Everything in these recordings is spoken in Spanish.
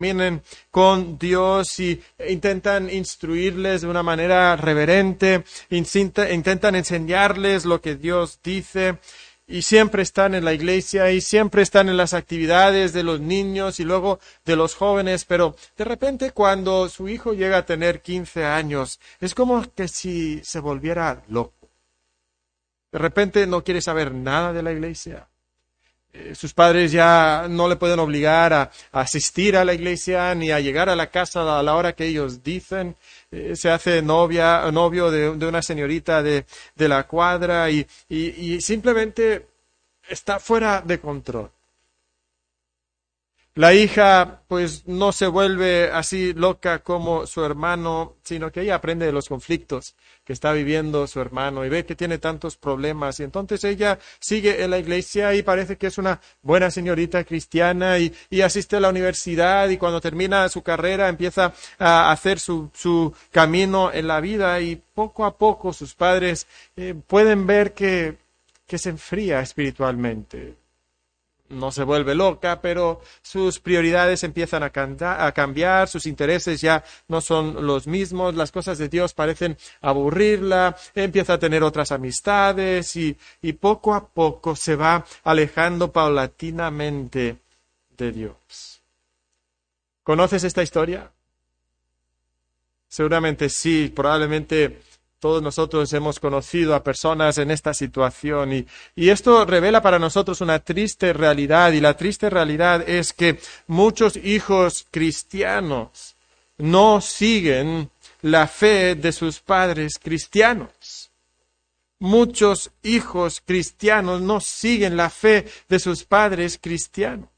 vienen con Dios y intentan instruirles de una manera reverente, intentan enseñarles lo que Dios dice y siempre están en la iglesia y siempre están en las actividades de los niños y luego de los jóvenes, pero de repente cuando su hijo llega a tener 15 años, es como que si se volviera loco. De repente no quiere saber nada de la iglesia eh, sus padres ya no le pueden obligar a, asistir a la iglesia ni a llegar a la casa a la hora que ellos dicen. Eh, se hace novia, novio de, una señorita de, la cuadra y simplemente está fuera de control. La hija pues no se vuelve así loca como su hermano, sino que ella aprende de los conflictos que está viviendo su hermano y ve que tiene tantos problemas. Y entonces ella sigue en la iglesia y parece que es una buena señorita cristiana y, asiste a la universidad y cuando termina su carrera empieza a hacer su, camino en la vida y poco a poco sus padres eh, pueden ver que, que se enfría espiritualmente no se vuelve loca, pero sus prioridades empiezan a, cambiar, sus intereses ya no son los mismos, las cosas de Dios parecen aburrirla, empieza a tener otras amistades y, y poco a poco se va alejando paulatinamente de Dios. ¿Conoces esta historia? Seguramente sí, probablemente todos nosotros hemos conocido a personas en esta situación y, esto revela para nosotros una triste realidad y la triste realidad es que muchos hijos cristianos no siguen la fe de sus padres cristianos. Muchos hijos cristianos no siguen la fe de sus padres cristianos.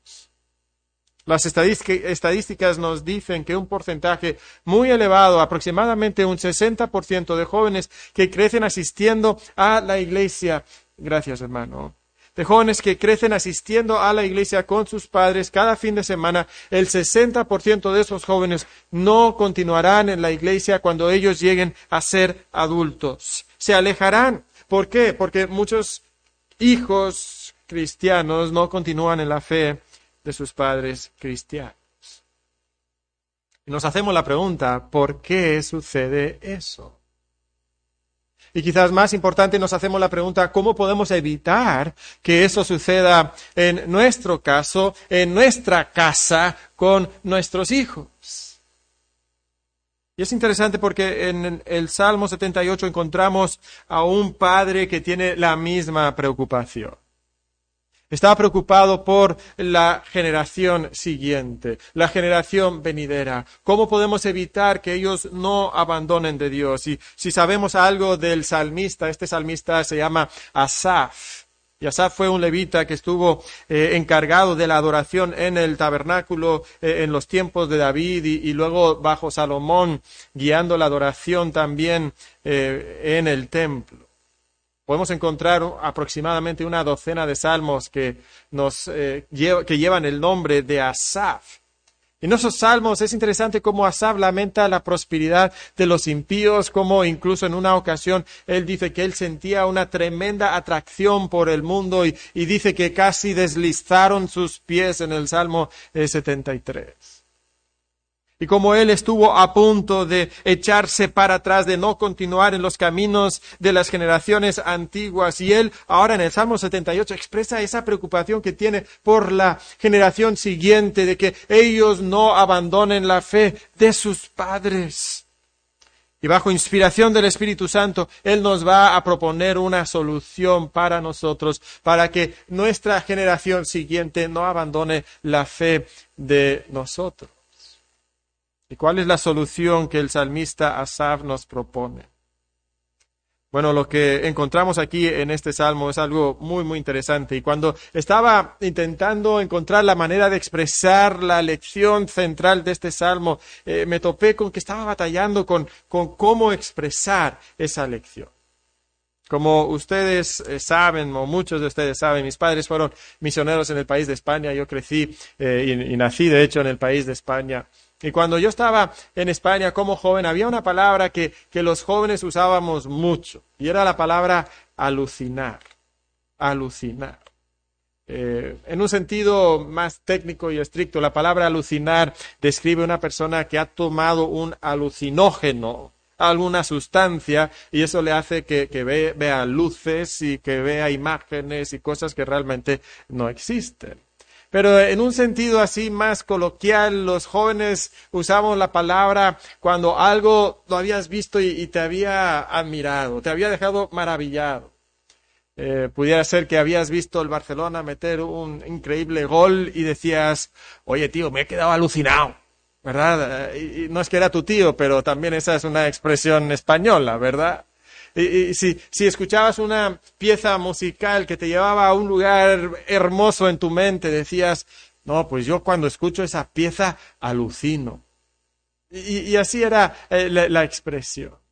Las estadísticas nos dicen que un porcentaje muy elevado, aproximadamente un 60% de jóvenes que crecen asistiendo a la iglesia, gracias hermano, de jóvenes que crecen asistiendo a la iglesia con sus padres cada fin de semana, el 60% de esos jóvenes no continuarán en la iglesia cuando ellos lleguen a ser adultos. Se alejarán. ¿Por qué? Porque muchos hijos cristianos no continúan en la fe de sus padres cristianos. Y nos hacemos la pregunta, ¿por qué sucede eso? Y quizás más importante nos hacemos la pregunta, ¿cómo podemos evitar que eso suceda en nuestro caso, en nuestra casa, con nuestros hijos? Y es interesante porque en el Salmo 78 encontramos a un padre que tiene la misma preocupación. Estaba preocupado por la generación siguiente, la generación venidera. ¿Cómo podemos evitar que ellos no abandonen de Dios? Y si sabemos algo del salmista, este salmista se llama Asaf. Y Asaf fue un levita que estuvo eh, encargado de la adoración en el tabernáculo eh, en los tiempos de David y, luego bajo Salomón, guiando la adoración también eh, en el templo podemos encontrar aproximadamente una docena de salmos que, nos, eh, que llevan el nombre de Asaf. En esos salmos es interesante cómo Asaf lamenta la prosperidad de los impíos, como incluso en una ocasión él dice que él sentía una tremenda atracción por el mundo y, dice que casi deslizaron sus pies en el Salmo 73. Y como él estuvo a punto de echarse para atrás, de no continuar en los caminos de las generaciones antiguas. Y él ahora en el Salmo 78 expresa esa preocupación que tiene por la generación siguiente, de que ellos no abandonen la fe de sus padres. Y bajo inspiración del Espíritu Santo, Él nos va a proponer una solución para nosotros, para que nuestra generación siguiente no abandone la fe de nosotros. ¿Y cuál es la solución que el salmista Asaf nos propone? Bueno, lo que encontramos aquí en este salmo es algo muy, muy interesante. Y cuando estaba intentando encontrar la manera de expresar la lección central de este salmo, eh, me topé con que estaba batallando con, con cómo expresar esa lección. Como ustedes eh, saben, o muchos de ustedes saben, mis padres fueron misioneros en el país de España. Yo crecí eh, y nací, de hecho, en el país de España. Y cuando yo estaba en España como joven, había una palabra que, los jóvenes usábamos mucho, y era la palabra alucinar. Alucinar. Eh, en un sentido más técnico y estricto, la palabra alucinar describe una persona que ha tomado un alucinógeno, alguna sustancia, y eso le hace que, vea luces y que vea imágenes y cosas que realmente no existen. Pero en un sentido así más coloquial, los jóvenes usamos la palabra cuando algo lo habías visto y te había admirado, te había dejado maravillado. Eh, pudiera ser que habías visto el Barcelona meter un increíble gol y decías, oye tío, me he quedado alucinado, ¿verdad? Eh, y, no es que era tu tío, pero también esa es una expresión española, ¿verdad? Y, si, si, escuchabas una pieza musical que te llevaba a un lugar hermoso en tu mente, decías, no, pues yo cuando escucho esa pieza alucino. Y, así era eh, la expresión.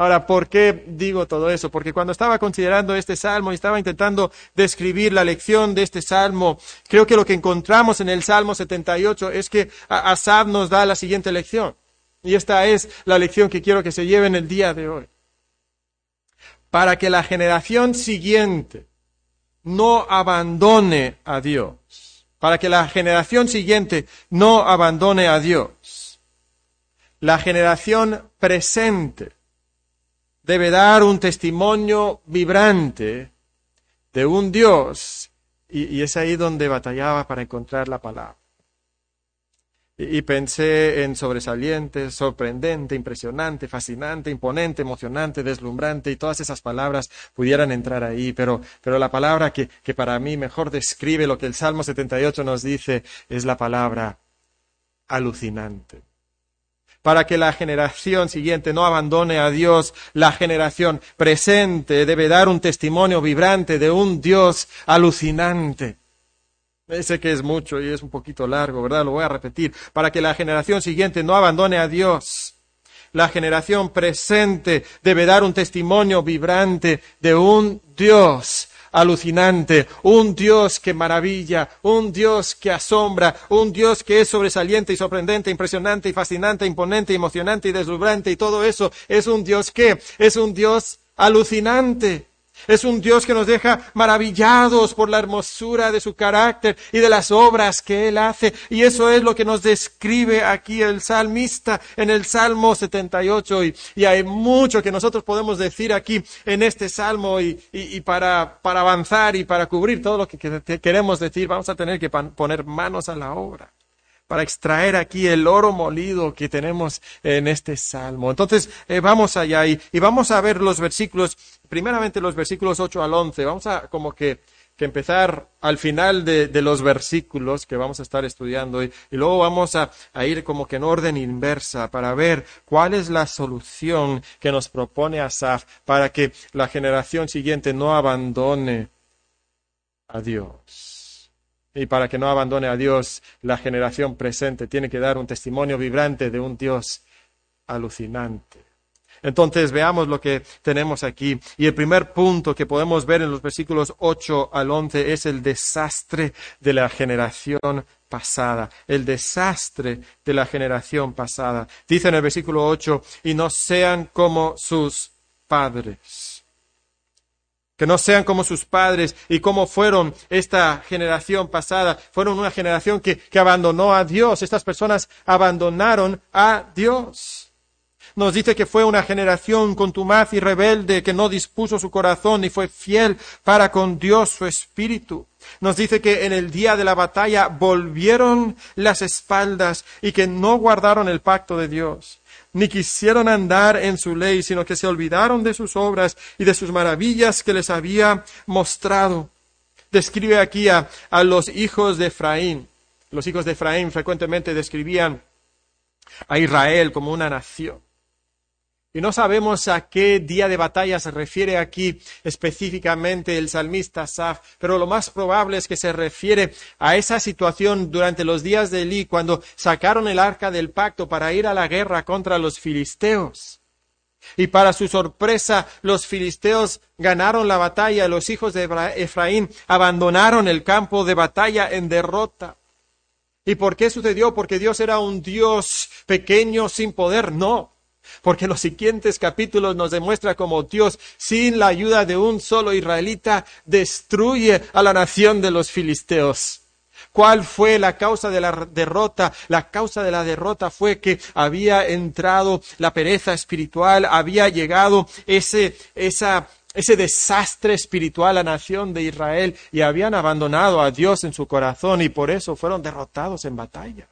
Ahora, ¿por qué digo todo eso? Porque cuando estaba considerando este salmo y estaba intentando describir la lección de este salmo, creo que lo que encontramos en el Salmo 78 es que Asab nos da la siguiente lección. Y esta es la lección que quiero que se lleve en el día de hoy. Para que la generación siguiente no abandone a Dios. Para que la generación siguiente no abandone a Dios. La generación presente debe dar un testimonio vibrante de un Dios. Y, es ahí donde batallaba para encontrar la palabra. Y, pensé en sobresaliente, sorprendente, impresionante, fascinante, imponente, emocionante, deslumbrante, y todas esas palabras pudieran entrar ahí, pero, pero la palabra que, que para mí mejor describe lo que el Salmo 78 nos dice es la palabra alucinante para que la generación siguiente no abandone a Dios, la generación presente debe dar un testimonio vibrante de un Dios alucinante. Sé que es mucho y es un poquito largo, ¿verdad? Lo voy a repetir. Para que la generación siguiente no abandone a Dios, la generación presente debe dar un testimonio vibrante de un Dios alucinante, un Dios que maravilla, un Dios que asombra, un Dios que es sobresaliente y sorprendente, impresionante y fascinante, imponente, emocionante y deslumbrante y todo eso es un Dios que es un Dios alucinante. Es un Dios que nos deja maravillados por la hermosura de su carácter y de las obras que Él hace. Y eso es lo que nos describe aquí el salmista en el Salmo 78. Y, y hay mucho que nosotros podemos decir aquí en este Salmo y, para avanzar y para cubrir todo lo que queremos decir, vamos a tener que poner manos a la obra para extraer aquí el oro molido que tenemos en este salmo. Entonces, eh, vamos allá y, vamos a ver los versículos, primeramente los versículos 8 al 11. Vamos a como que, empezar al final de, de, los versículos que vamos a estar estudiando y, y luego vamos a, a, ir como que en orden inversa para ver cuál es la solución que nos propone Asaf para que la generación siguiente no abandone a Dios. Y para que no abandone a Dios, la generación presente tiene que dar un testimonio vibrante de un Dios alucinante. Entonces veamos lo que tenemos aquí. Y el primer punto que podemos ver en los versículos 8 al 11 es el desastre de la generación pasada. El desastre de la generación pasada. Dice en el versículo 8, y no sean como sus padres que no sean como sus padres y como fueron esta generación pasada. Fueron una generación que, que, abandonó a Dios. Estas personas abandonaron a Dios. Nos dice que fue una generación contumaz y rebelde que no dispuso su corazón y fue fiel para con Dios su espíritu. Nos dice que en el día de la batalla volvieron las espaldas y que no guardaron el pacto de Dios ni quisieron andar en su ley, sino que se olvidaron de sus obras y de sus maravillas que les había mostrado. Describe aquí a, los hijos de Efraín. Los hijos de Efraín frecuentemente describían a Israel como una nación. Y no sabemos a qué día de batalla se refiere aquí específicamente el salmista Saf, pero lo más probable es que se refiere a esa situación durante los días de Elí, cuando sacaron el arca del pacto para ir a la guerra contra los filisteos. Y para su sorpresa, los filisteos ganaron la batalla, los hijos de Efraín abandonaron el campo de batalla en derrota. ¿Y por qué sucedió? Porque Dios era un Dios pequeño sin poder. No, Porque los siguientes capítulos nos demuestra cómo Dios, sin la ayuda de un solo israelita, destruye a la nación de los filisteos. ¿Cuál fue la causa de la derrota? La causa de la derrota fue que había entrado la pereza espiritual, había llegado ese, esa, ese desastre espiritual a la nación de Israel y habían abandonado a Dios en su corazón y por eso fueron derrotados en batalla.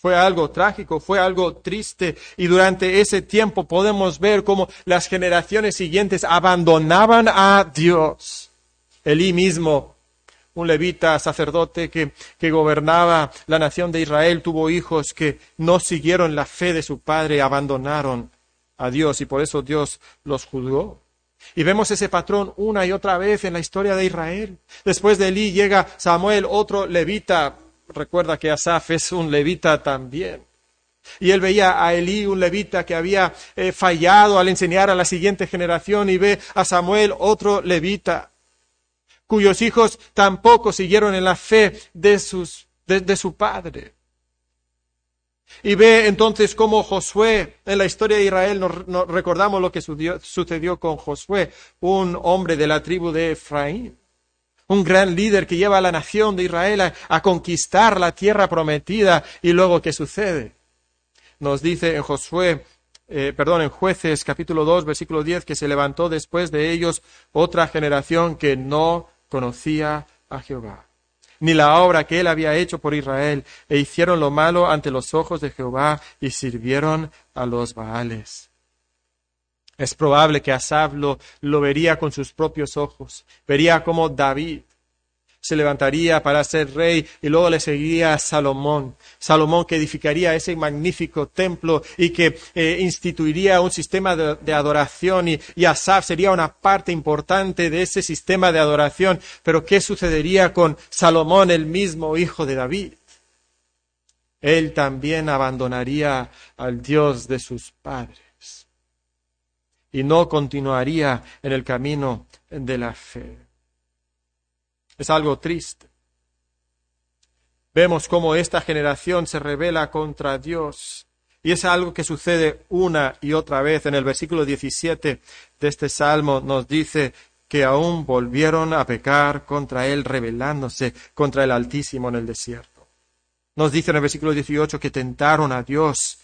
Fue algo trágico, fue algo triste y durante ese tiempo podemos ver cómo las generaciones siguientes abandonaban a Dios. Elí mismo, un levita sacerdote que, que gobernaba la nación de Israel, tuvo hijos que no siguieron la fe de su padre, abandonaron a Dios y por eso Dios los juzgó. Y vemos ese patrón una y otra vez en la historia de Israel. Después de Elí llega Samuel, otro levita, recuerda que Asaf es un levita también. Y él veía a Elí, un levita que había eh, fallado al enseñar a la siguiente generación, y ve a Samuel, otro levita, cuyos hijos tampoco siguieron en la fe de, sus, de, su padre. Y ve entonces cómo Josué, en la historia de Israel, nos, recordamos lo que sucedió con Josué, un hombre de la tribu de Efraín un gran líder que lleva a la nación de Israel a, conquistar la tierra prometida. Y luego, ¿qué sucede? Nos dice en Josué, eh, perdón, en Jueces capítulo 2, versículo 10, que se levantó después de ellos otra generación que no conocía a Jehová, ni la obra que él había hecho por Israel, e hicieron lo malo ante los ojos de Jehová y sirvieron a los Baales. Es probable que Asaf lo, vería con sus propios ojos, vería como David se levantaría para ser rey y luego le seguiría Salomón. Salomón que edificaría ese magnífico templo y que eh, instituiría un sistema de, adoración y, y, Asaf sería una parte importante de ese sistema de adoración. Pero ¿qué sucedería con Salomón, el mismo hijo de David? Él también abandonaría al Dios de sus padres y no continuaría en el camino de la fe. Es algo triste. Vemos cómo esta generación se revela contra Dios. Y es algo que sucede una y otra vez. En el versículo 17 de este salmo nos dice que aún volvieron a pecar contra Él, rebelándose contra el Altísimo en el desierto. Nos dice en el versículo 18 que tentaron a Dios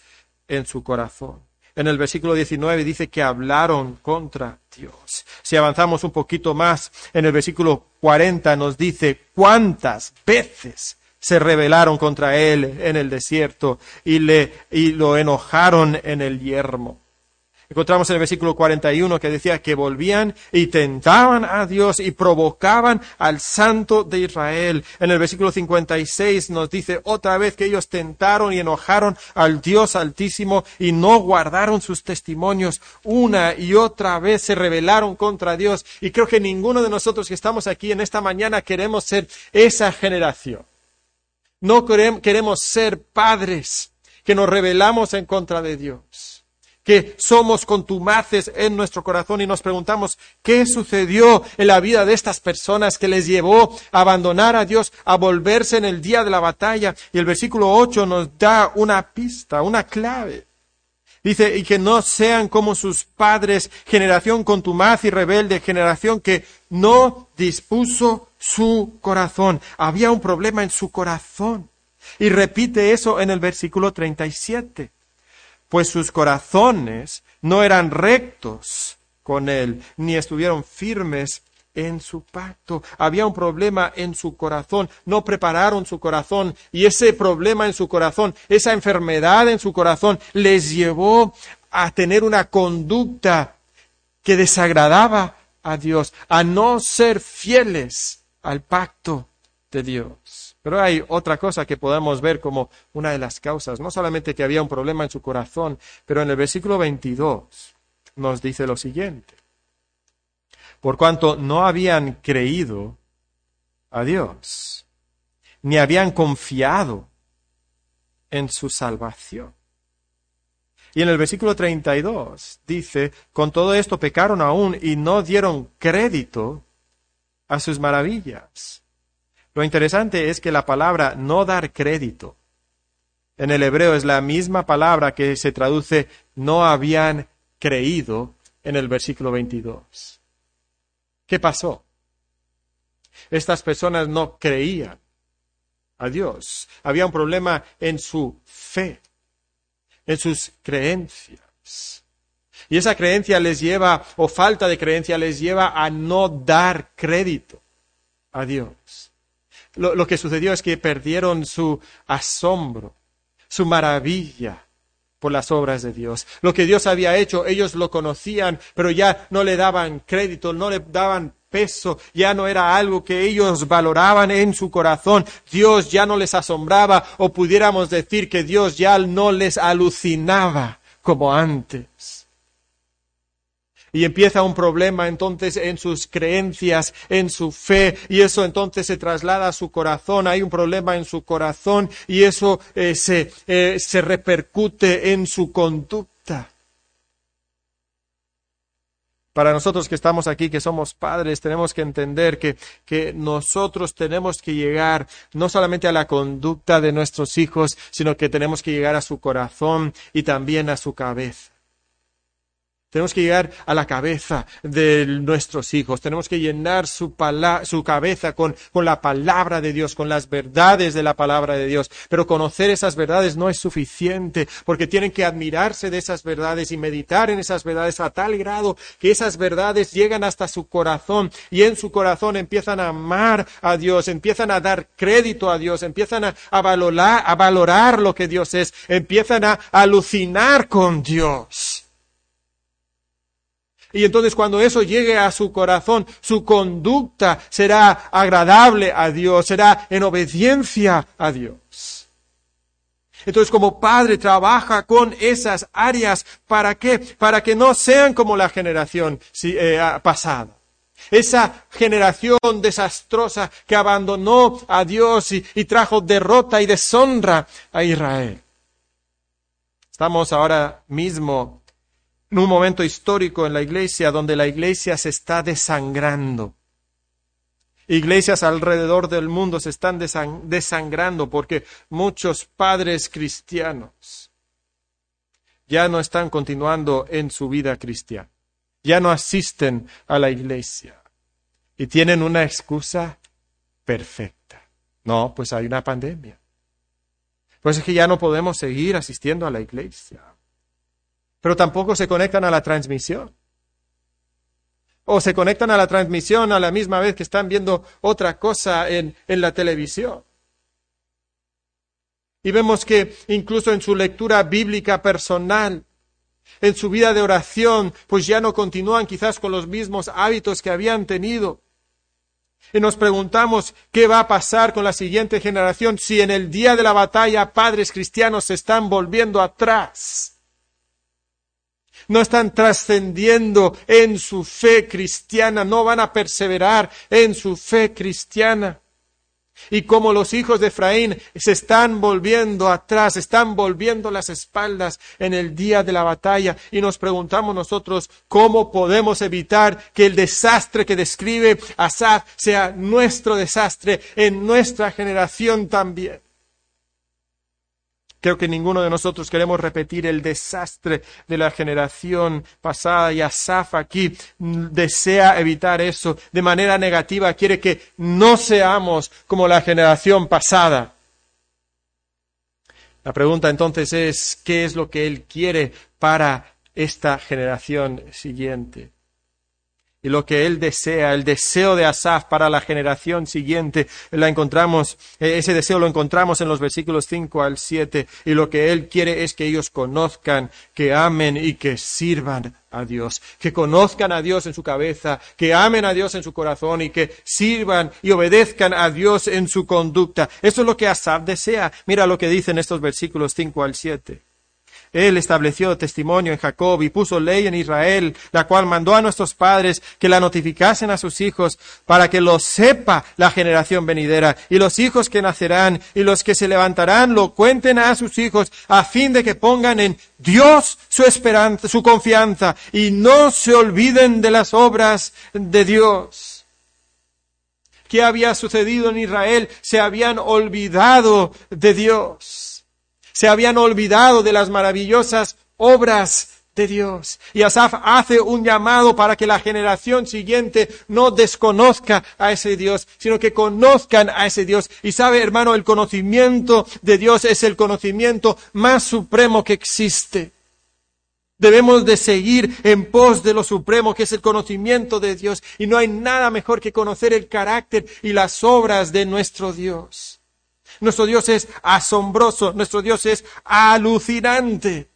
en su corazón. En el versículo 19 dice que hablaron contra Dios. Si avanzamos un poquito más, en el versículo 40 nos dice cuántas veces se rebelaron contra él en el desierto y, le, y lo enojaron en el yermo. Encontramos en el versículo 41 que decía que volvían y tentaban a Dios y provocaban al Santo de Israel. En el versículo 56 nos dice otra vez que ellos tentaron y enojaron al Dios Altísimo y no guardaron sus testimonios. Una y otra vez se rebelaron contra Dios. Y creo que ninguno de nosotros que estamos aquí en esta mañana queremos ser esa generación. No queremos ser padres que nos rebelamos en contra de Dios que somos contumaces en nuestro corazón y nos preguntamos qué sucedió en la vida de estas personas que les llevó a abandonar a Dios, a volverse en el día de la batalla. Y el versículo 8 nos da una pista, una clave. Dice, y que no sean como sus padres, generación contumaz y rebelde, generación que no dispuso su corazón. Había un problema en su corazón. Y repite eso en el versículo 37 pues sus corazones no eran rectos con él, ni estuvieron firmes en su pacto. Había un problema en su corazón, no prepararon su corazón y ese problema en su corazón, esa enfermedad en su corazón les llevó a tener una conducta que desagradaba a Dios, a no ser fieles al pacto de Dios. Pero hay otra cosa que podemos ver como una de las causas, no solamente que había un problema en su corazón, pero en el versículo 22 nos dice lo siguiente. Por cuanto no habían creído a Dios, ni habían confiado en su salvación. Y en el versículo 32 dice, con todo esto pecaron aún y no dieron crédito a sus maravillas. Lo interesante es que la palabra no dar crédito En el hebreo es la misma palabra que se traduce no habían creído en el versículo 22. ¿Qué pasó? Estas personas no creían a Dios. Había un problema en su fe, en sus creencias. Y esa creencia les lleva, o falta de creencia les lleva a no dar crédito a Dios. Lo, que sucedió es que perdieron su asombro, su maravilla por las obras de Dios. Lo que Dios había hecho, ellos lo conocían, pero ya no le daban crédito, no le daban peso, ya no era algo que ellos valoraban en su corazón. Dios ya no les asombraba o pudiéramos decir que Dios ya no les alucinaba como antes. Y empieza un problema entonces en sus creencias, en su fe, y eso entonces se traslada a su corazón. Hay un problema en su corazón y eso eh, se, eh, se repercute en su conducta. Para nosotros que estamos aquí, que somos padres, tenemos que entender que, que, nosotros tenemos que llegar no solamente a la conducta de nuestros hijos, sino que tenemos que llegar a su corazón y también a su cabeza. Tenemos que llegar a la cabeza de nuestros hijos. Tenemos que llenar su, su cabeza con, con, la palabra de Dios, con las verdades de la palabra de Dios. Pero conocer esas verdades no es suficiente, porque tienen que admirarse de esas verdades y meditar en esas verdades a tal grado que esas verdades llegan hasta su corazón y en su corazón empiezan a amar a Dios, empiezan a dar crédito a Dios, empiezan a, a valorar, a valorar lo que Dios es, empiezan a alucinar con Dios. Y entonces cuando eso llegue a su corazón, su conducta será agradable a Dios, será en obediencia a Dios. Entonces como padre trabaja con esas áreas, ¿para qué? Para que no sean como la generación eh, pasada. Esa generación desastrosa que abandonó a Dios y, y trajo derrota y deshonra a Israel. Estamos ahora mismo en un momento histórico en la iglesia donde la iglesia se está desangrando. Iglesias alrededor del mundo se están desangrando porque muchos padres cristianos ya no están continuando en su vida cristiana, ya no asisten a la iglesia y tienen una excusa perfecta. No, pues hay una pandemia. Pues es que ya no podemos seguir asistiendo a la iglesia pero tampoco se conectan a la transmisión. O se conectan a la transmisión a la misma vez que están viendo otra cosa en, en la televisión. Y vemos que incluso en su lectura bíblica personal, en su vida de oración, pues ya no continúan quizás con los mismos hábitos que habían tenido. Y nos preguntamos qué va a pasar con la siguiente generación si en el día de la batalla padres cristianos se están volviendo atrás no están trascendiendo en su fe cristiana, no van a perseverar en su fe cristiana. Y como los hijos de Efraín se están volviendo atrás, están volviendo las espaldas en el día de la batalla, y nos preguntamos nosotros cómo podemos evitar que el desastre que describe Asaf sea nuestro desastre en nuestra generación también. Creo que ninguno de nosotros queremos repetir el desastre de la generación pasada y Asaf aquí desea evitar eso de manera negativa, quiere que no seamos como la generación pasada. La pregunta entonces es, ¿qué es lo que él quiere para esta generación siguiente? Y lo que él desea, el deseo de Asaf para la generación siguiente, la encontramos, eh, ese deseo lo encontramos en los versículos 5 al 7, y lo que él quiere es que ellos conozcan, que amen y que sirvan a Dios, que conozcan a Dios en su cabeza, que amen a Dios en su corazón y que sirvan y obedezcan a Dios en su conducta. Eso es lo que Asaf desea. Mira lo que dicen estos versículos 5 al 7. Él estableció testimonio en Jacob y puso ley en Israel, la cual mandó a nuestros padres que la notificasen a sus hijos para que lo sepa la generación venidera y los hijos que nacerán y los que se levantarán lo cuenten a sus hijos a fin de que pongan en Dios su esperanza, su confianza y no se olviden de las obras de Dios. ¿Qué había sucedido en Israel? Se habían olvidado de Dios Se habían olvidado de las maravillosas obras de Dios. Y Asaf hace un llamado para que la generación siguiente no desconozca a ese Dios, sino que conozcan a ese Dios. Y sabe, hermano, el conocimiento de Dios es el conocimiento más supremo que existe. Debemos de seguir en pos de lo supremo, que es el conocimiento de Dios. Y no hay nada mejor que conocer el carácter y las obras de nuestro Dios. Nuestro Dios es asombroso, nuestro Dios es alucinante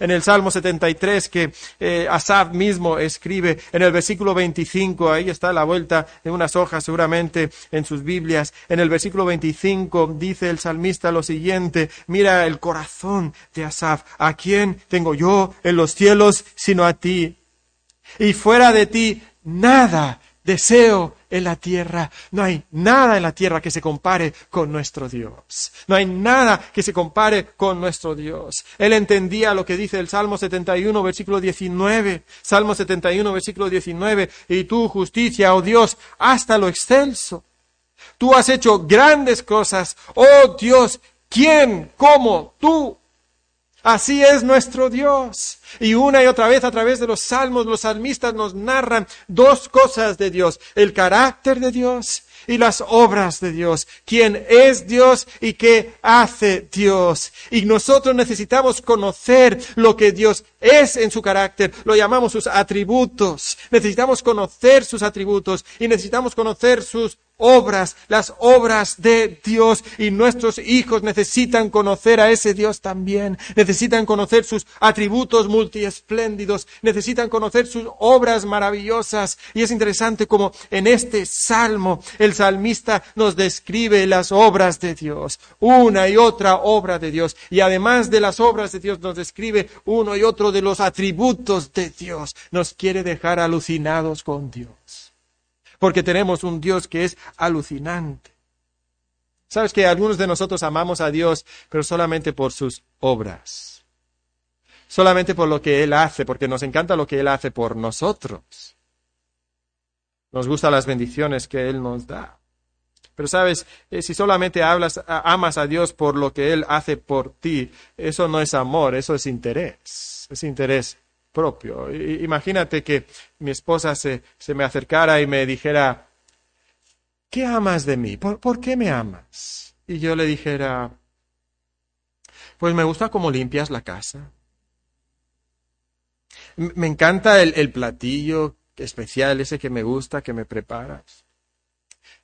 en el Salmo 73 que eh, Asaf mismo escribe en el versículo 25, ahí está la vuelta de unas hojas seguramente en sus Biblias, en el versículo 25 dice el salmista lo siguiente, mira el corazón de Asaf, ¿a quién tengo yo en los cielos sino a ti? Y fuera de ti nada deseo en la tierra. No hay nada en la tierra que se compare con nuestro Dios. No hay nada que se compare con nuestro Dios. Él entendía lo que dice el Salmo 71, versículo 19. Salmo 71, versículo 19. Y tu justicia, oh Dios, hasta lo excelso. Tú has hecho grandes cosas. Oh Dios, ¿quién como tú? Así es nuestro Dios. Y una y otra vez a través de los salmos, los salmistas nos narran dos cosas de Dios, el carácter de Dios y las obras de Dios, quién es Dios y qué hace Dios. Y nosotros necesitamos conocer lo que Dios es en su carácter, lo llamamos sus atributos. Necesitamos conocer sus atributos y necesitamos conocer sus obras, las obras de Dios. Y nuestros hijos necesitan conocer a ese Dios también, necesitan conocer sus atributos multiespléndidos, necesitan conocer sus obras maravillosas. Y es interesante como en este salmo el salmista nos describe las obras de Dios, una y otra obra de Dios. Y además de las obras de Dios nos describe uno y otro de los atributos de Dios, nos quiere dejar alucinados con Dios porque tenemos un Dios que es alucinante. Sabes que algunos de nosotros amamos a Dios, pero solamente por sus obras. Solamente por lo que Él hace, porque nos encanta lo que Él hace por nosotros. Nos gustan las bendiciones que Él nos da. Pero sabes, eh, si solamente amas a Dios por lo que Él hace por ti, eso no es amor, eso es interés. Es interés propio. Imagínate que mi esposa se, se, me acercara y me dijera, ¿qué amas de mí? ¿Por, qué me amas? Y yo le dijera, pues me gusta cómo limpias la casa. Me encanta el, platillo especial, ese que me gusta, que me preparas.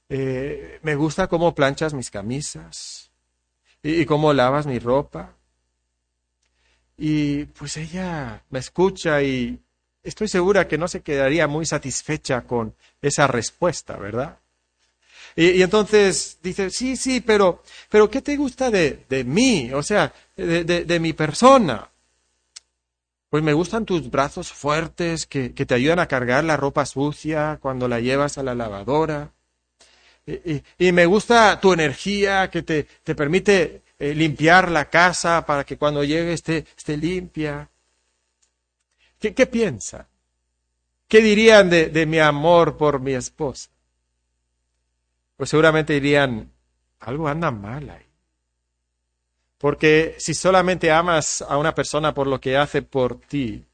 Eh, me gusta cómo planchas mis camisas y cómo lavas mi ropa. Y pues ella me escucha y estoy segura que no se quedaría muy satisfecha con esa respuesta, ¿verdad? Y, entonces dice, sí, sí, pero, pero ¿qué te gusta de, de mí? O sea, de, de, mi persona. Pues me gustan tus brazos fuertes que, que, te ayudan a cargar la ropa sucia cuando la llevas a la lavadora. Y, y me gusta tu energía que te, te permite eh, limpiar la casa para que cuando llegue esté, esté limpia. ¿Qué, ¿Qué, piensa? ¿Qué dirían de, de mi amor por mi esposa? Pues seguramente dirían, algo anda mal ahí. Porque si solamente amas a una persona por lo que hace por ti,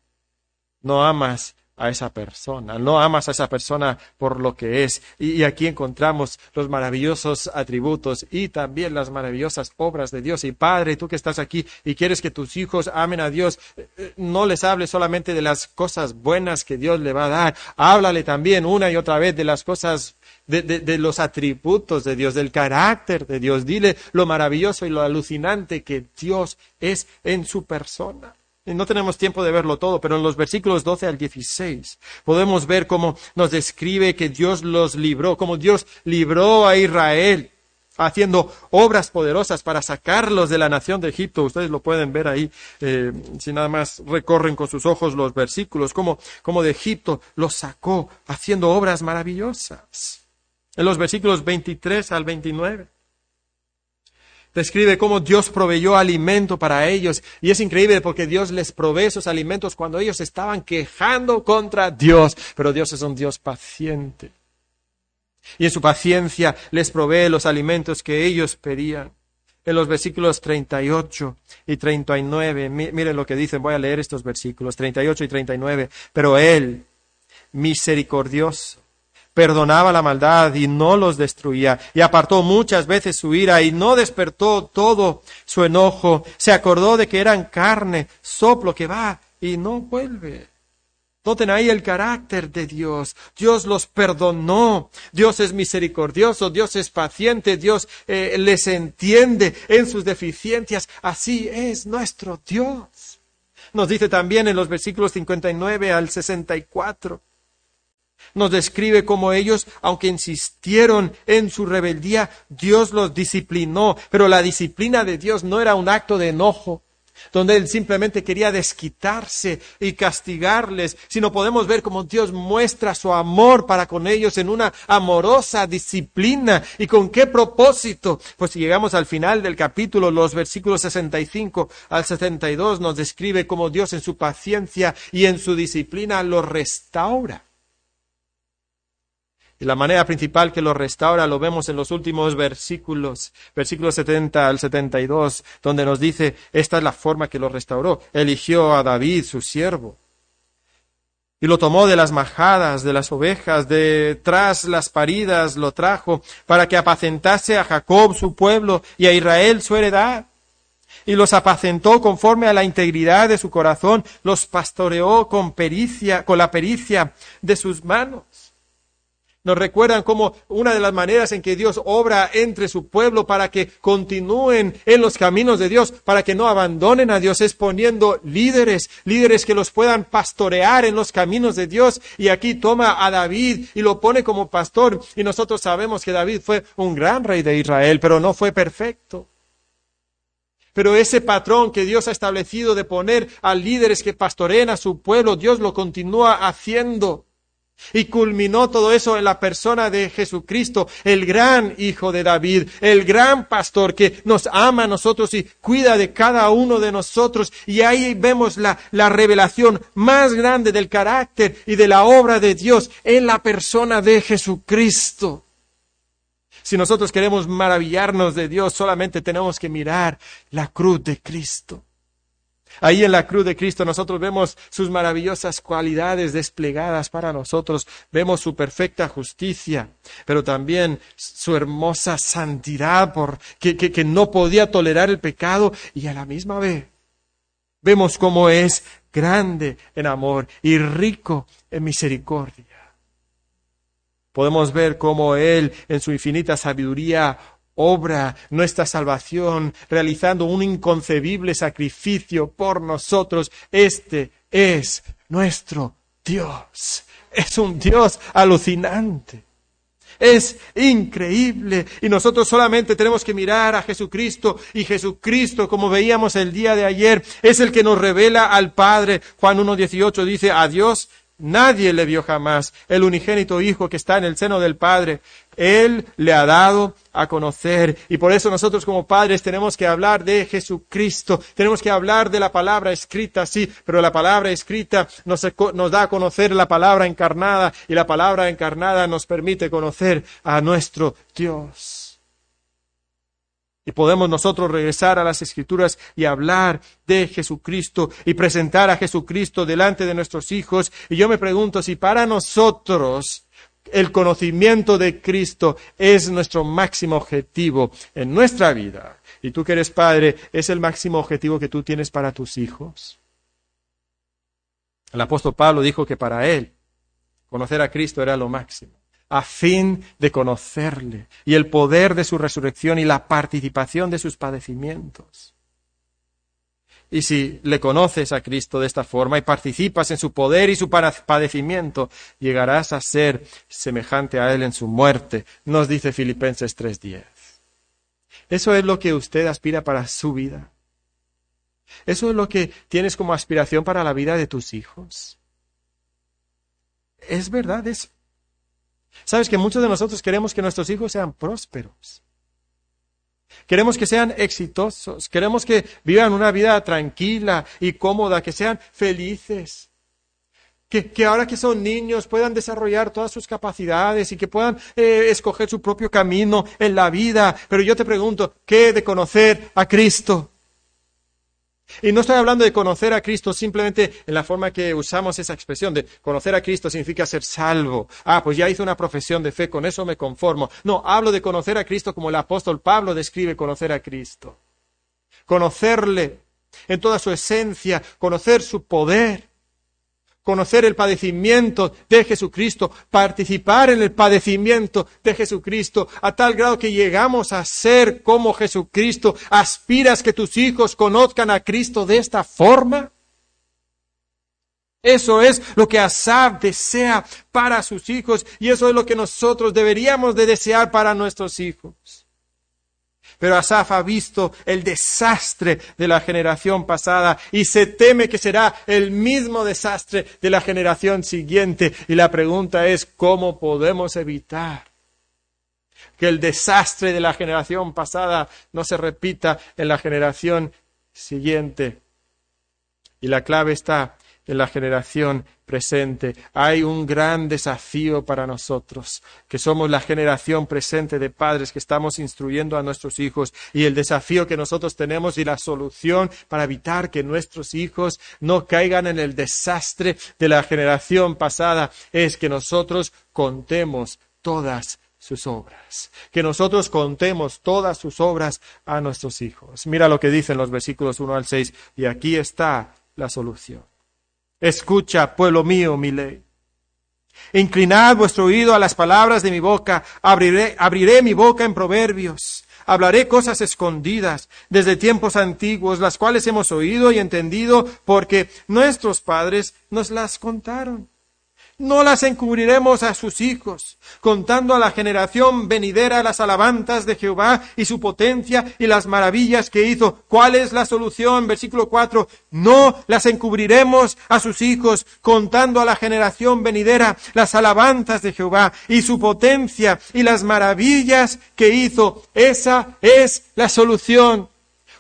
no amas a esa persona, no amas a esa persona por lo que es. Y, aquí encontramos los maravillosos atributos y también las maravillosas obras de Dios. Y Padre, tú que estás aquí y quieres que tus hijos amen a Dios, eh, eh, no les hables solamente de las cosas buenas que Dios le va a dar, háblale también una y otra vez de las cosas de, de, los atributos de Dios, del carácter de Dios. Dile lo maravilloso y lo alucinante que Dios es en su persona. No tenemos tiempo de verlo todo, pero en los versículos 12 al 16 podemos ver cómo nos describe que Dios los libró, cómo Dios libró a Israel haciendo obras poderosas para sacarlos de la nación de Egipto. Ustedes lo pueden ver ahí, eh, si nada más recorren con sus ojos los versículos, cómo, cómo de Egipto los sacó haciendo obras maravillosas. En los versículos 23 al 29 describe cómo Dios proveyó alimento para ellos. Y es increíble porque Dios les provee esos alimentos cuando ellos estaban quejando contra Dios. Pero Dios es un Dios paciente. Y en su paciencia les provee los alimentos que ellos pedían. en los versículos 38 y 39. Miren lo que dicen, voy a leer estos versículos 38 y 39. Pero Él, misericordioso, perdonaba la maldad y no los destruía, y apartó muchas veces su ira y no despertó todo su enojo. Se acordó de que eran carne, soplo que va y no vuelve. Noten ahí el carácter de Dios. Dios los perdonó. Dios es misericordioso. Dios es paciente. Dios eh, les entiende en sus deficiencias. Así es nuestro Dios. Nos dice también en los versículos 59 al 64. Nos describe cómo ellos, aunque insistieron en su rebeldía, Dios los disciplinó. Pero la disciplina de Dios no era un acto de enojo donde Él simplemente quería desquitarse y castigarles, sino podemos ver cómo Dios muestra su amor para con ellos en una amorosa disciplina. ¿Y con qué propósito? Pues si llegamos al final del capítulo, los versículos 65 al 72 nos describe cómo Dios en su paciencia y en su disciplina los restaura. Y la manera principal que lo restaura lo vemos en los últimos versículos, versículos 70 al 72, donde nos dice, esta es la forma que lo restauró. Eligió a David, su siervo, y lo tomó de las majadas, de las ovejas, de tras las paridas, lo trajo, para que apacentase a Jacob, su pueblo, y a Israel, su heredad. Y los apacentó conforme a la integridad de su corazón, los pastoreó con pericia, con la pericia de sus manos nos recuerdan como una de las maneras en que Dios obra entre su pueblo para que continúen en los caminos de Dios, para que no abandonen a Dios, es poniendo líderes, líderes que los puedan pastorear en los caminos de Dios. Y aquí toma a David y lo pone como pastor. Y nosotros sabemos que David fue un gran rey de Israel, pero no fue perfecto. Pero ese patrón que Dios ha establecido de poner a líderes que pastoreen a su pueblo, Dios lo continúa haciendo. Y culminó todo eso en la persona de Jesucristo, el gran hijo de David, el gran pastor que nos ama a nosotros y cuida de cada uno de nosotros. Y ahí vemos la, la revelación más grande del carácter y de la obra de Dios en la persona de Jesucristo. Si nosotros queremos maravillarnos de Dios, solamente tenemos que mirar la cruz de Cristo. Ahí en la cruz de Cristo nosotros vemos sus maravillosas cualidades desplegadas para nosotros, vemos su perfecta justicia, pero también su hermosa santidad por, que, que no podía tolerar el pecado y a la misma vez vemos cómo es grande en amor y rico en misericordia. Podemos ver cómo Él, en su infinita sabiduría, obra nuestra salvación, realizando un inconcebible sacrificio por nosotros. Este es nuestro Dios. Es un Dios alucinante. Es increíble. Y nosotros solamente tenemos que mirar a Jesucristo. Y Jesucristo, como veíamos el día de ayer, es el que nos revela al Padre. Juan 1.18 dice, a Dios nadie le vio jamás. El unigénito Hijo que está en el seno del Padre. Él le ha dado a conocer. Y por eso nosotros como padres tenemos que hablar de Jesucristo. Tenemos que hablar de la palabra escrita, sí, pero la palabra escrita nos, da a conocer la palabra encarnada y la palabra encarnada nos permite conocer a nuestro Dios. Y podemos nosotros regresar a las escrituras y hablar de Jesucristo y presentar a Jesucristo delante de nuestros hijos. Y yo me pregunto si para nosotros el conocimiento de Cristo es nuestro máximo objetivo en nuestra vida. Y tú que eres padre, ¿es el máximo objetivo que tú tienes para tus hijos? El apóstol Pablo dijo que para él conocer a Cristo era lo máximo, a fin de conocerle y el poder de su resurrección y la participación de sus padecimientos. Y si le conoces a Cristo de esta forma y participas en su poder y su padecimiento, llegarás a ser semejante a Él en su muerte, nos dice Filipenses 3:10. Eso es lo que usted aspira para su vida. Eso es lo que tienes como aspiración para la vida de tus hijos. Es verdad eso. Sabes que muchos de nosotros queremos que nuestros hijos sean prósperos. Queremos que sean exitosos, queremos que vivan una vida tranquila y cómoda, que sean felices. que, ahora que son niños puedan desarrollar todas sus capacidades y que puedan eh, escoger su propio camino en la vida. Pero yo te pregunto, ¿qué de conocer a Cristo? Y no estoy hablando de conocer a Cristo simplemente en la forma que usamos esa expresión de conocer a Cristo significa ser salvo. Ah, pues ya hice una profesión de fe, con eso me conformo. No, hablo de conocer a Cristo como el apóstol Pablo describe conocer a Cristo. Conocerle en toda su esencia, conocer su poder, conocer el padecimiento de Jesucristo, participar en el padecimiento de Jesucristo, a tal grado que llegamos a ser como Jesucristo. ¿Aspiras que tus hijos conozcan a Cristo de esta forma? Eso es lo que Asaf desea para sus hijos y eso es lo que nosotros deberíamos de desear para nuestros hijos. Pero Asaf ha visto el desastre de la generación pasada y se teme que será el mismo desastre de la generación siguiente. Y la pregunta es, ¿cómo podemos evitar que el desastre de la generación pasada no se repita en la generación siguiente? Y la clave está en la generación presente. Hay un gran desafío para nosotros, que somos la generación presente de padres que estamos instruyendo a nuestros hijos y el desafío que nosotros tenemos y la solución para evitar que nuestros hijos no caigan en el desastre de la generación pasada es que nosotros contemos todas sus obras, que nosotros contemos todas sus obras a nuestros hijos. Mira lo que dicen los versículos 1 al 6 y aquí está la solución. Escucha, pueblo mío, mi ley. Inclinad vuestro oído a las palabras de mi boca, abriré, abriré mi boca en proverbios. Hablaré cosas escondidas desde tiempos antiguos, las cuales hemos oído y entendido porque nuestros padres nos las contaron no las encubriremos a sus hijos, contando a la generación venidera las alabanzas de Jehová y su potencia y las maravillas que hizo. ¿Cuál es la solución? Versículo 4. No las encubriremos a sus hijos, contando a la generación venidera las alabanzas de Jehová y su potencia y las maravillas que hizo. Esa es la solución.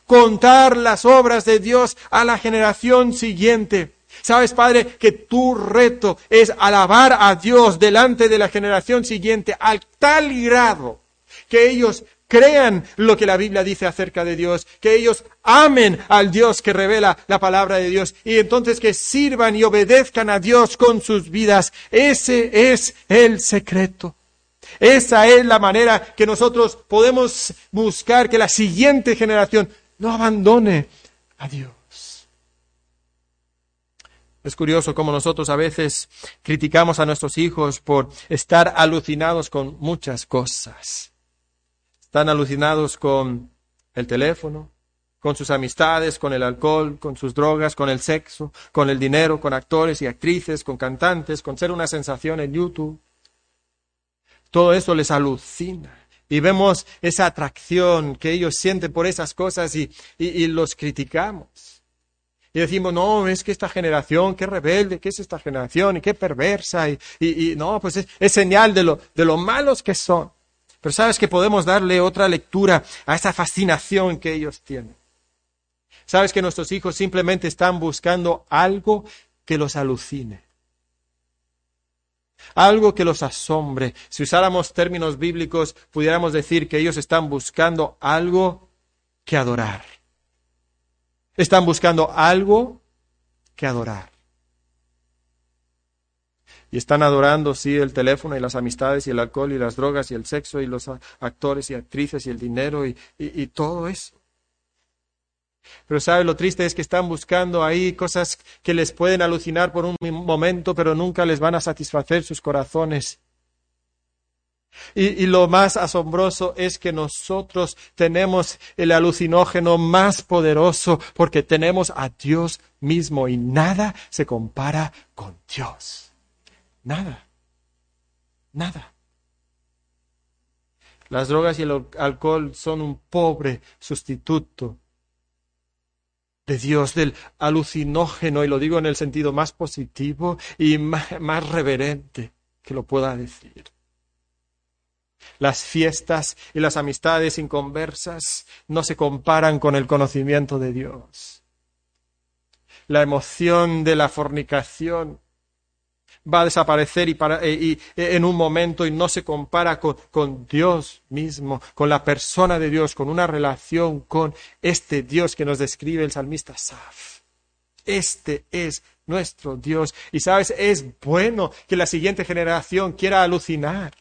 Contar las obras de Dios a la generación siguiente. Sabes, Padre, que tu reto es alabar a Dios delante de la generación siguiente al tal grado que ellos crean lo que la Biblia dice acerca de Dios, que ellos amen al Dios que revela la palabra de Dios y entonces que sirvan y obedezcan a Dios con sus vidas. Ese es el secreto. Esa es la manera que nosotros podemos buscar que la siguiente generación no abandone a Dios. Es curioso cómo nosotros a veces criticamos a nuestros hijos por estar alucinados con muchas cosas. Están alucinados con el teléfono, con sus amistades, con el alcohol, con sus drogas, con el sexo, con el dinero, con actores y actrices, con cantantes, con ser una sensación en YouTube. Todo eso les alucina. Y vemos esa atracción que ellos sienten por esas cosas y, y los criticamos. Y decimos, no, es que esta generación, qué rebelde, qué es esta generación, y qué perversa, y, y, no, pues es, es, señal de lo, de lo malos que son. Pero sabes que podemos darle otra lectura a esa fascinación que ellos tienen. Sabes que nuestros hijos simplemente están buscando algo que los alucine. Algo que los asombre. Si usáramos términos bíblicos, pudiéramos decir que ellos están buscando algo que adorar. Están buscando algo que adorar. Y están adorando, sí, el teléfono y las amistades y el alcohol y las drogas y el sexo y los actores y actrices y el dinero y, y, todo eso. Pero sabe, lo triste es que están buscando ahí cosas que les pueden alucinar por un momento, pero nunca les van a satisfacer sus corazones. Y, lo más asombroso es que nosotros tenemos el alucinógeno más poderoso porque tenemos a Dios mismo y nada se compara con Dios. Nada. Nada. Las drogas y el alcohol son un pobre sustituto de Dios, del alucinógeno, y lo digo en el sentido más positivo y más reverente que lo pueda decir. Las fiestas y las amistades inconversas no se comparan con el conocimiento de Dios. La emoción de la fornicación va a desaparecer y, para, y, en un momento y no se compara con, con Dios mismo, con la persona de Dios, con una relación con este Dios que nos describe el salmista Saf. Este es nuestro Dios. Y sabes, es bueno que la siguiente generación quiera alucinar.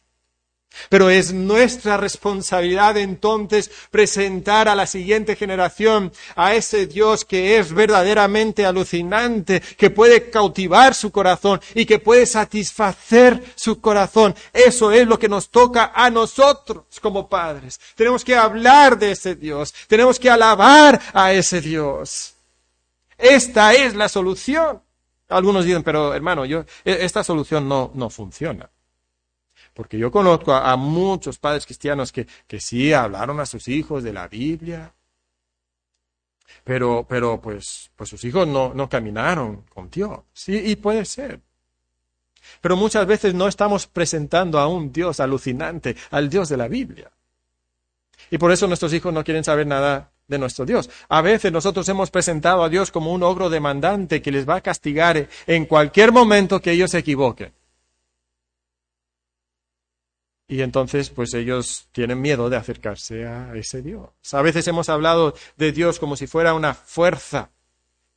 Pero es nuestra responsabilidad entonces presentar a la siguiente generación a ese Dios que es verdaderamente alucinante, que puede cautivar su corazón y que puede satisfacer su corazón. Eso es lo que nos toca a nosotros como padres. Tenemos que hablar de ese Dios, tenemos que alabar a ese Dios. Esta es la solución. Algunos dicen, pero hermano, yo, e, esta solución no, no funciona. Porque yo conozco a, muchos padres cristianos que, que, sí hablaron a sus hijos de la Biblia, pero, pero pues, pues sus hijos no, no caminaron con Dios. Sí, y puede ser. Pero muchas veces no estamos presentando a un Dios alucinante, al Dios de la Biblia. Y por eso nuestros hijos no quieren saber nada de nuestro Dios. A veces nosotros hemos presentado a Dios como un ogro demandante que les va a castigar en cualquier momento que ellos se equivoquen. Y entonces, pues ellos tienen miedo de acercarse a ese Dios. A veces hemos hablado de Dios como si fuera una fuerza,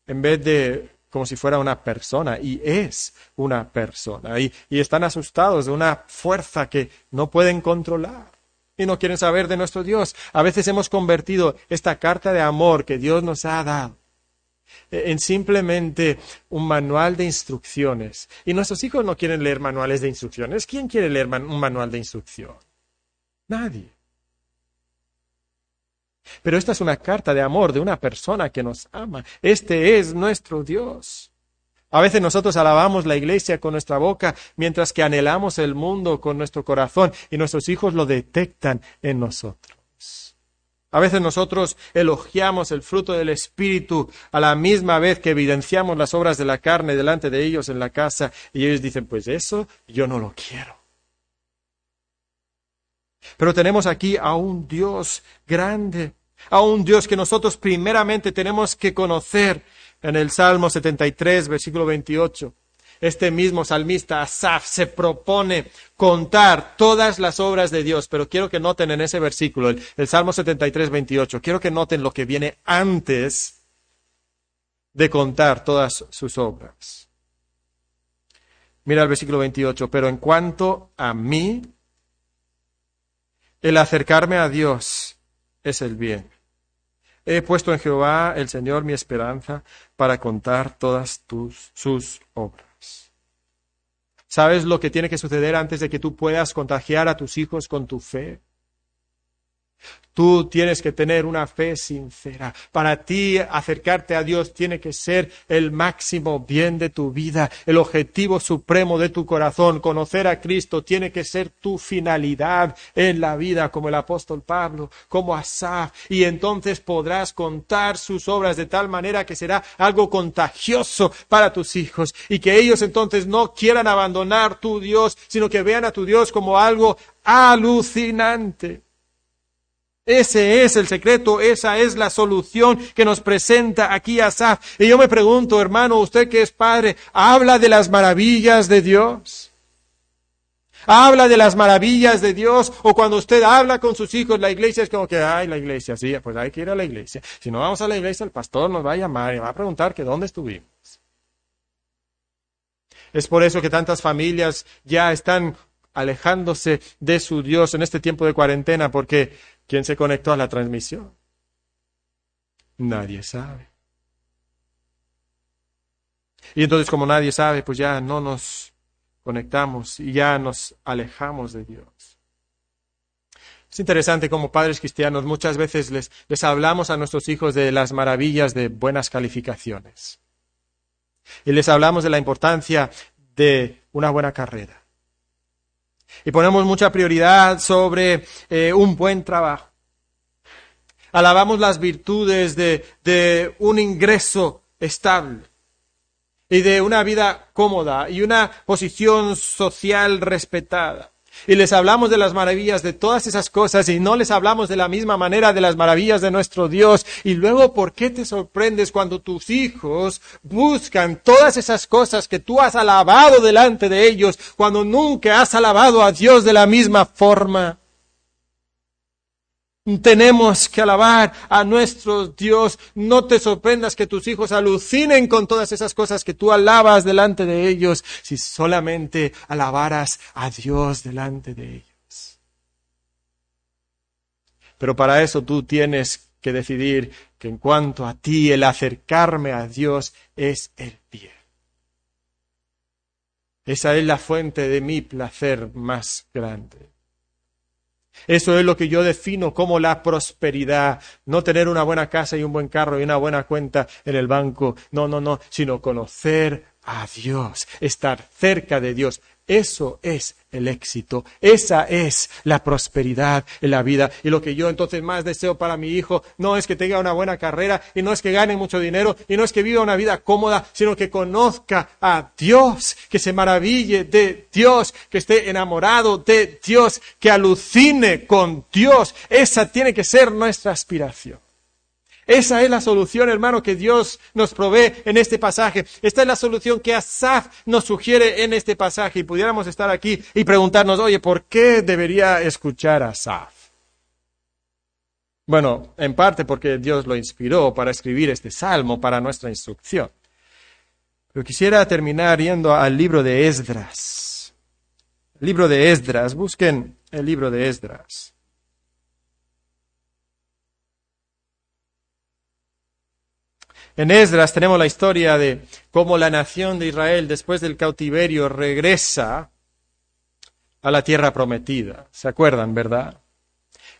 en vez de como si fuera una persona, y es una persona. Y, y están asustados de una fuerza que no pueden controlar y no quieren saber de nuestro Dios. A veces hemos convertido esta carta de amor que Dios nos ha dado en simplemente un manual de instrucciones. Y nuestros hijos no quieren leer manuales de instrucciones. ¿Quién quiere leer un manual de instrucción? Nadie. Pero esta es una carta de amor de una persona que nos ama. Este es nuestro Dios. A veces nosotros alabamos la iglesia con nuestra boca, mientras que anhelamos el mundo con nuestro corazón y nuestros hijos lo detectan en nosotros. A veces nosotros elogiamos el fruto del Espíritu a la misma vez que evidenciamos las obras de la carne delante de ellos en la casa y ellos dicen, pues eso yo no lo quiero. Pero tenemos aquí a un Dios grande, a un Dios que nosotros primeramente tenemos que conocer en el Salmo 73, versículo 28. Este mismo salmista Asaf se propone contar todas las obras de Dios, pero quiero que noten en ese versículo, el, Salmo 73, 28, quiero que noten lo que viene antes de contar todas sus obras. Mira el versículo 28, pero en cuanto a mí, el acercarme a Dios es el bien. He puesto en Jehová el Señor mi esperanza para contar todas tus, sus obras. ¿Sabes lo que tiene que suceder antes de que tú puedas contagiar a tus hijos con tu fe? Tú tienes que tener una fe sincera. Para ti acercarte a Dios tiene que ser el máximo bien de tu vida, el objetivo supremo de tu corazón. Conocer a Cristo tiene que ser tu finalidad en la vida, como el apóstol Pablo, como Asaf. Y entonces podrás contar sus obras de tal manera que será algo contagioso para tus hijos y que ellos entonces no quieran abandonar tu Dios, sino que vean a tu Dios como algo alucinante. Ese es el secreto, esa es la solución que nos presenta aquí Asaf. Y yo me pregunto, hermano, usted que es padre, ¿habla de las maravillas de Dios? ¿Habla de las maravillas de Dios? O cuando usted habla con sus hijos, la iglesia es como que, ay, la iglesia, sí, pues hay que ir a la iglesia. Si no vamos a la iglesia, el pastor nos va a llamar y va a preguntar que dónde estuvimos. Es por eso que tantas familias ya están alejándose de su Dios en este tiempo de cuarentena, porque ¿Quién se conectó a la transmisión? Nadie sabe. Y entonces como nadie sabe, pues ya no nos conectamos y ya nos alejamos de Dios. Es interesante como padres cristianos muchas veces les, les hablamos a nuestros hijos de las maravillas de buenas calificaciones. Y les hablamos de la importancia de una buena carrera. Y ponemos mucha prioridad sobre eh, un buen trabajo. Alabamos las virtudes de, de un ingreso estable y de una vida cómoda y una posición social respetada. Y les hablamos de las maravillas de todas esas cosas y no les hablamos de la misma manera de las maravillas de nuestro Dios. Y luego, ¿por qué te sorprendes cuando tus hijos buscan todas esas cosas que tú has alabado delante de ellos cuando nunca has alabado a Dios de la misma forma? Tenemos que alabar a nuestro Dios. No te sorprendas que tus hijos alucinen con todas esas cosas que tú alabas delante de ellos, si solamente alabaras a Dios delante de ellos. Pero para eso tú tienes que decidir que en cuanto a ti el acercarme a Dios es el bien. Esa es la fuente de mi placer más grande. Eso es lo que yo defino como la prosperidad. No tener una buena casa y un buen carro y una buena cuenta en el banco. No, no, no, sino conocer a Dios, estar cerca de Dios. Eso es el éxito, esa es la prosperidad en la vida. Y lo que yo entonces más deseo para mi hijo no es que tenga una buena carrera y no es que gane mucho dinero y no es que viva una vida cómoda, sino que conozca a Dios, que se maraville de Dios, que esté enamorado de Dios, que alucine con Dios. Esa tiene que ser nuestra aspiración. Esa es la solución, hermano, que Dios nos provee en este pasaje. Esta es la solución que Asaf nos sugiere en este pasaje. Y pudiéramos estar aquí y preguntarnos, oye, ¿por qué debería escuchar a Asaf? Bueno, en parte porque Dios lo inspiró para escribir este salmo para nuestra instrucción. Pero quisiera terminar yendo al libro de Esdras. Libro de Esdras, busquen el libro de Esdras. En Esdras tenemos la historia de cómo la nación de Israel después del cautiverio regresa a la tierra prometida. ¿Se acuerdan, verdad?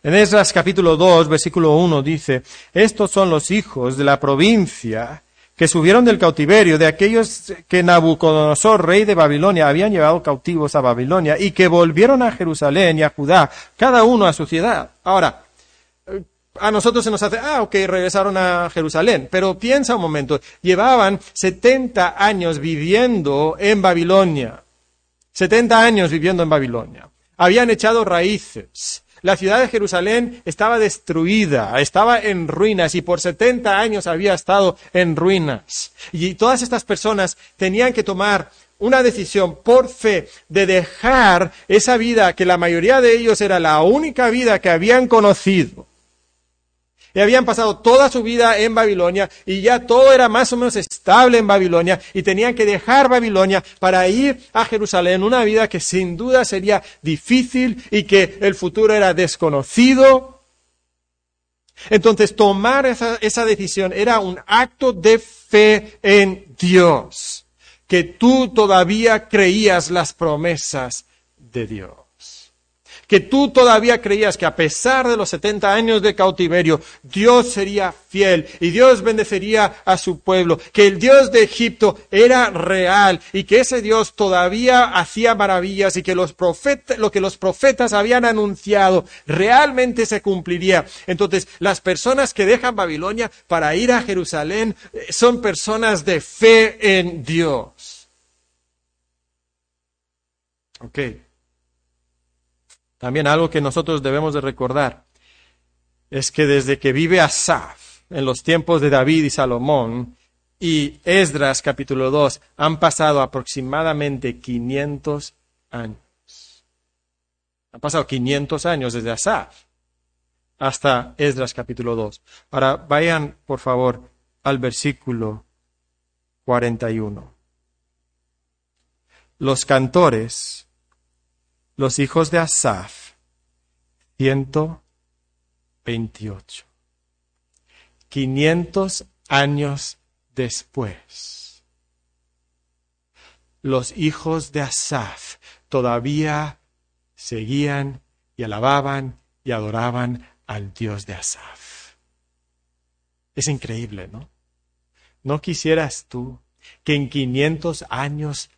En Esdras capítulo 2, versículo 1 dice, estos son los hijos de la provincia que subieron del cautiverio, de aquellos que Nabucodonosor, rey de Babilonia, habían llevado cautivos a Babilonia y que volvieron a Jerusalén y a Judá, cada uno a su ciudad. Ahora, a nosotros se nos hace, ah, ok, regresaron a Jerusalén. Pero piensa un momento, llevaban 70 años viviendo en Babilonia. 70 años viviendo en Babilonia. Habían echado raíces. La ciudad de Jerusalén estaba destruida, estaba en ruinas y por 70 años había estado en ruinas. Y todas estas personas tenían que tomar una decisión por fe de dejar esa vida que la mayoría de ellos era la única vida que habían conocido y habían pasado toda su vida en Babilonia y ya todo era más o menos estable en Babilonia y tenían que dejar Babilonia para ir a Jerusalén, una vida que sin duda sería difícil y que el futuro era desconocido. Entonces tomar esa, esa decisión era un acto de fe en Dios, que tú todavía creías las promesas de Dios que tú todavía creías que a pesar de los 70 años de cautiverio, Dios sería fiel y Dios bendecería a su pueblo, que el Dios de Egipto era real y que ese Dios todavía hacía maravillas y que los profetas, lo que los profetas habían anunciado realmente se cumpliría. Entonces, las personas que dejan Babilonia para ir a Jerusalén eh, son personas de fe en Dios. Okay. También algo que nosotros debemos de recordar es que desde que vive Asaf en los tiempos de David y Salomón y Esdras capítulo 2 han pasado aproximadamente 500 años. Han pasado 500 años desde Asaf hasta Esdras capítulo 2. Ahora vayan por favor al versículo 41. Los cantores los hijos de Asaf, 128. 500 años después, los hijos de Asaf todavía seguían y alababan y adoraban al Dios de Asaf. Es increíble, ¿no? ¿No quisieras tú que en 500 años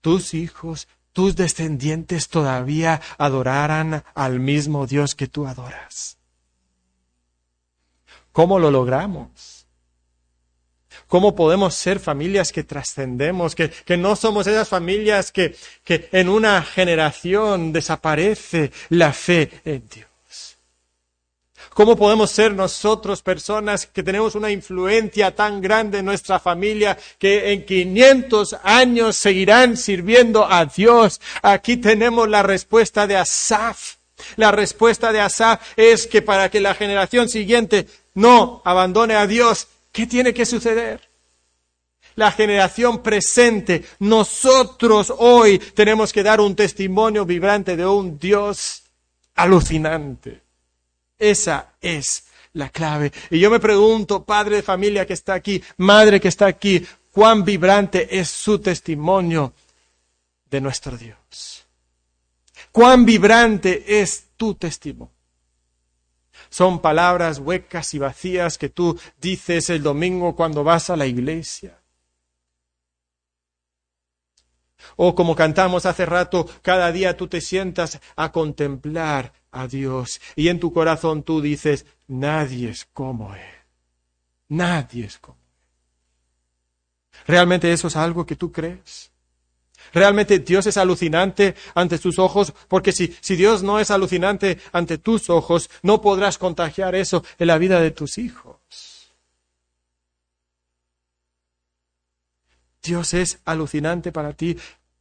tus hijos tus descendientes todavía adoraran al mismo Dios que tú adoras. ¿Cómo lo logramos? cómo podemos ser familias que trascendemos, que, que, no somos esas familias que, que en una generación desaparece la fe en Dios. ¿Cómo podemos ser nosotros personas que tenemos una influencia tan grande en nuestra familia que en 500 años seguirán sirviendo a Dios? Aquí tenemos la respuesta de Asaf. La respuesta de Asaf es que para que la generación siguiente no abandone a Dios, ¿qué tiene que suceder? La generación presente, nosotros hoy tenemos que dar un testimonio vibrante de un Dios alucinante. Esa es la clave. Y yo me pregunto, padre de familia que está aquí, madre que está aquí, cuán vibrante es su testimonio de nuestro Dios. Cuán vibrante es tu testimonio. Son palabras huecas y vacías que tú dices el domingo cuando vas a la iglesia. O como cantamos hace rato, cada día tú te sientas a contemplar a Dios y en tu corazón tú dices, nadie es como Él. Nadie es como Él. ¿Realmente eso es algo que tú crees? Realmente Dios es alucinante ante tus ojos, porque si, si Dios no es alucinante ante tus ojos, no podrás contagiar eso en la vida de tus hijos. Dios es alucinante para ti.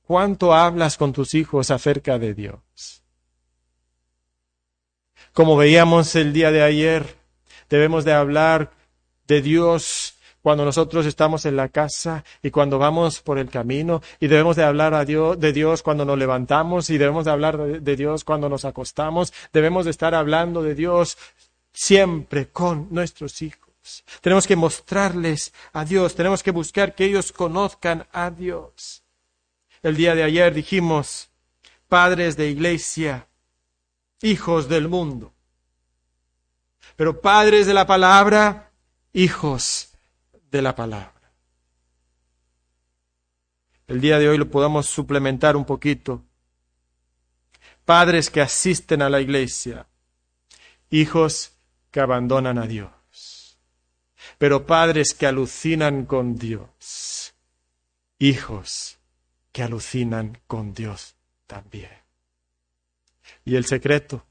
¿Cuánto hablas con tus hijos acerca de Dios? Como veíamos el día de ayer, debemos de hablar de Dios cuando nosotros estamos en la casa y cuando vamos por el camino y debemos de hablar a Dios, de Dios cuando nos levantamos y debemos de hablar de, de Dios cuando nos acostamos. Debemos de estar hablando de Dios siempre con nuestros hijos. Tenemos que mostrarles a Dios, tenemos que buscar que ellos conozcan a Dios. El día de ayer dijimos, padres de iglesia, hijos del mundo. Pero padres de la palabra, hijos de la palabra. El día de hoy lo podamos suplementar un poquito. Padres que asisten a la iglesia, hijos que abandonan a Dios. Pero padres que alucinan con Dios, hijos que alucinan con Dios también. Y el secreto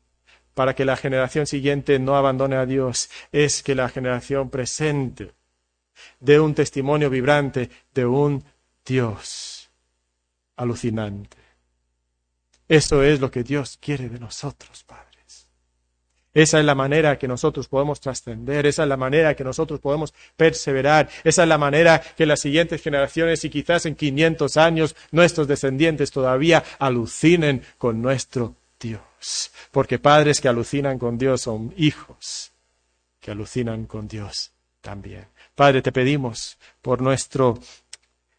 para que la generación siguiente no abandone a Dios es que la generación presente dé un testimonio vibrante de un Dios alucinante. Eso es lo que Dios quiere de nosotros, padres. Esa es la manera que nosotros podemos trascender, esa es la manera que nosotros podemos perseverar, esa es la manera que las siguientes generaciones y quizás en 500 años nuestros descendientes todavía alucinen con nuestro Dios. Porque padres que alucinan con Dios son hijos que alucinan con Dios también. Padre, te pedimos por nuestro,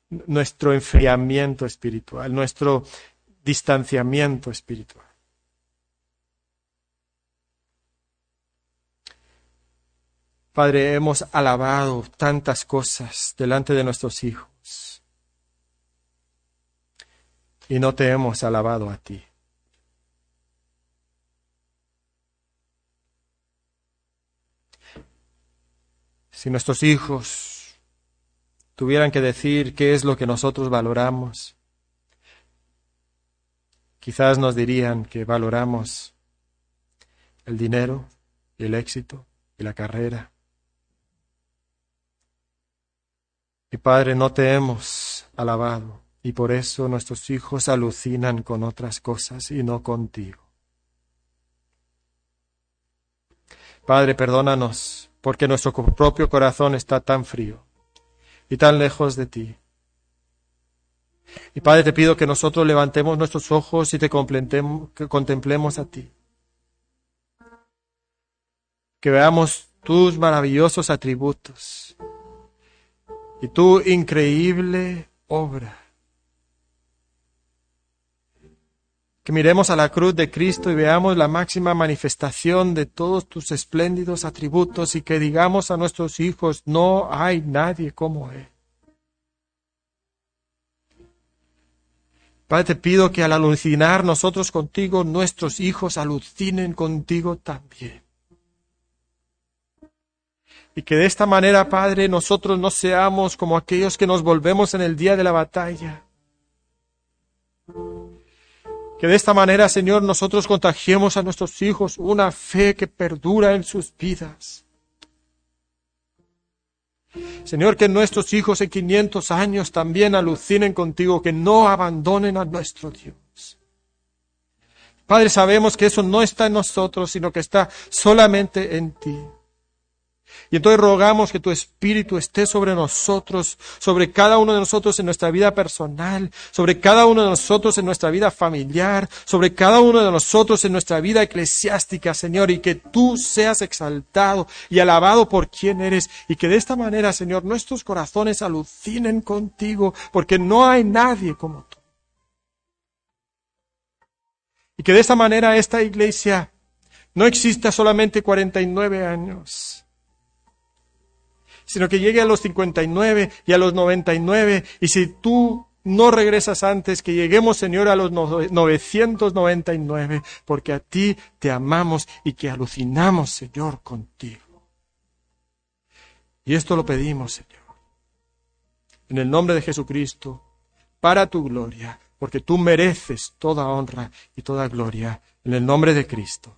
nuestro enfriamiento espiritual, nuestro distanciamiento espiritual. Padre, hemos alabado tantas cosas delante de nuestros hijos y no te hemos alabado a ti. Si nuestros hijos tuvieran que decir qué es lo que nosotros valoramos, quizás nos dirían que valoramos el dinero y el éxito y la carrera. Mi Padre, no te hemos alabado y por eso nuestros hijos alucinan con otras cosas y no contigo. Padre, perdónanos porque nuestro propio corazón está tan frío y tan lejos de ti. Y Padre, te pido que nosotros levantemos nuestros ojos y te contemplemos a ti. Que veamos tus maravillosos atributos y tu increíble obra. Que miremos a la cruz de Cristo y veamos la máxima manifestación de todos tus espléndidos atributos y que digamos a nuestros hijos, no hay nadie como Él. Padre, te pido que al alucinar nosotros contigo, nuestros hijos alucinen contigo también. Y que de esta manera, Padre, nosotros no seamos como aquellos que nos volvemos en el día de la batalla. Que de esta manera, Señor, nosotros contagiemos a nuestros hijos una fe que perdura en sus vidas. Señor, que nuestros hijos en 500 años también alucinen contigo, que no abandonen a nuestro Dios. Padre, sabemos que eso no está en nosotros, sino que está solamente en ti. Y entonces rogamos que tu Espíritu esté sobre nosotros, sobre cada uno de nosotros en nuestra vida personal, sobre cada uno de nosotros en nuestra vida familiar, sobre cada uno de nosotros en nuestra vida eclesiástica, Señor, y que tú seas exaltado y alabado por quien eres, y que de esta manera, Señor, nuestros corazones alucinen contigo, porque no hay nadie como tú. Y que de esta manera esta iglesia no exista solamente 49 años, sino que llegue a los 59 y a los 99. Y si tú no regresas antes, que lleguemos, Señor, a los 999, porque a ti te amamos y que alucinamos, Señor, contigo. Y esto lo pedimos, Señor, en el nombre de Jesucristo, para tu gloria, porque tú mereces toda honra y toda gloria, en el nombre de Cristo.